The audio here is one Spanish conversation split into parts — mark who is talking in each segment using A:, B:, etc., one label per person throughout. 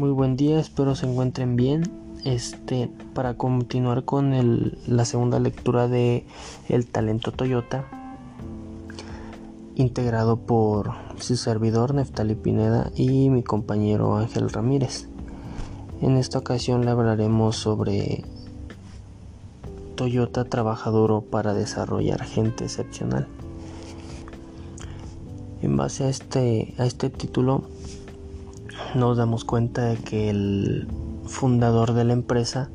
A: Muy buen día, espero se encuentren bien. Este, para continuar con el, la segunda lectura de El talento Toyota, integrado por su servidor Neftali Pineda y mi compañero Ángel Ramírez. En esta ocasión le hablaremos sobre Toyota trabaja duro para desarrollar gente excepcional. En base a este, a este título nos damos cuenta de que el fundador de la empresa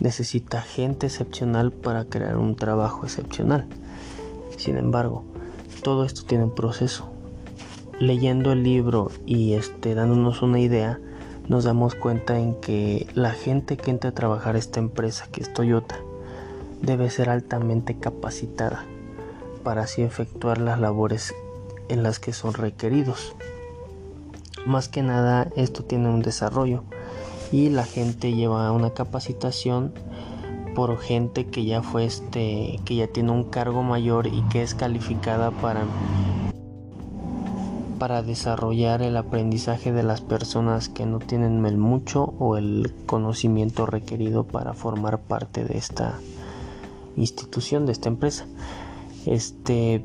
A: necesita gente excepcional para crear un trabajo excepcional. Sin embargo, todo esto tiene un proceso. Leyendo el libro y este, dándonos una idea, nos damos cuenta en que la gente que entra a trabajar esta empresa, que es Toyota, debe ser altamente capacitada para así efectuar las labores en las que son requeridos. Más que nada esto tiene un desarrollo y la gente lleva una capacitación por gente que ya fue este que ya tiene un cargo mayor y que es calificada para para desarrollar el aprendizaje de las personas que no tienen el mucho o el conocimiento requerido para formar parte de esta institución de esta empresa. Este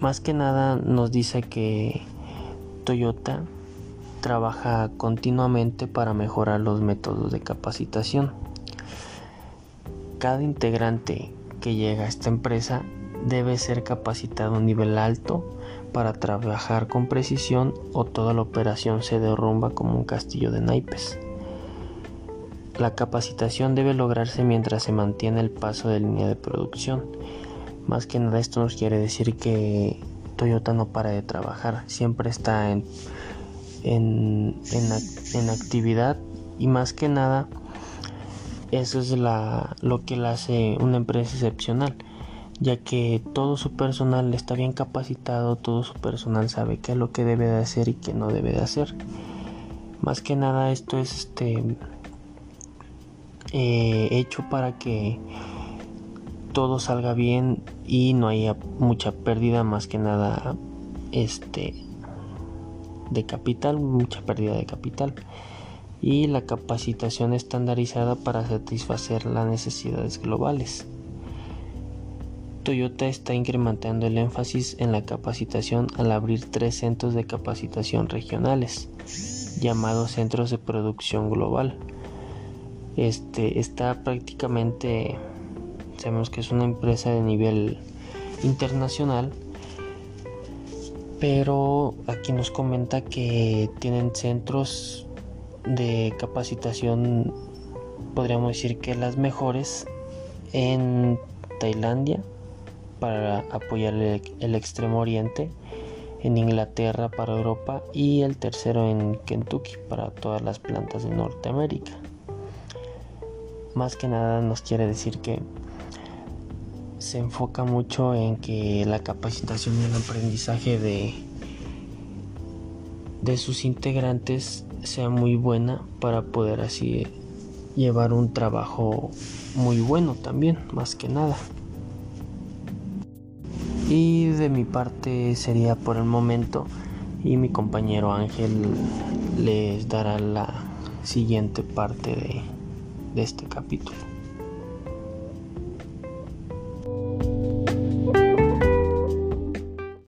A: más que nada nos dice que Toyota trabaja continuamente para mejorar los métodos de capacitación. Cada integrante que llega a esta empresa debe ser capacitado a un nivel alto para trabajar con precisión o toda la operación se derrumba como un castillo de naipes. La capacitación debe lograrse mientras se mantiene el paso de línea de producción más que nada esto nos quiere decir que Toyota no para de trabajar, siempre está en, en, en, actividad y más que nada eso es la, lo que le hace una empresa excepcional, ya que todo su personal está bien capacitado, todo su personal sabe qué es lo que debe de hacer y qué no debe de hacer. Más que nada esto es este eh, hecho para que todo salga bien y no haya mucha pérdida más que nada este de capital, mucha pérdida de capital y la capacitación estandarizada para satisfacer las necesidades globales. Toyota está incrementando el énfasis en la capacitación al abrir tres centros de capacitación regionales llamados centros de producción global. Este está prácticamente Sabemos que es una empresa de nivel internacional. Pero aquí nos comenta que tienen centros de capacitación, podríamos decir que las mejores en Tailandia para apoyar el, extremo oriente, en Inglaterra para Europa y el tercero en Kentucky para todas las plantas de Norteamérica. Más que nada nos quiere decir que se enfoca mucho en que la capacitación y el aprendizaje de, de sus integrantes sea muy buena para poder así llevar un trabajo muy bueno también, más que nada. Y de mi parte sería por el momento y mi compañero Ángel les dará la siguiente parte de, de este capítulo.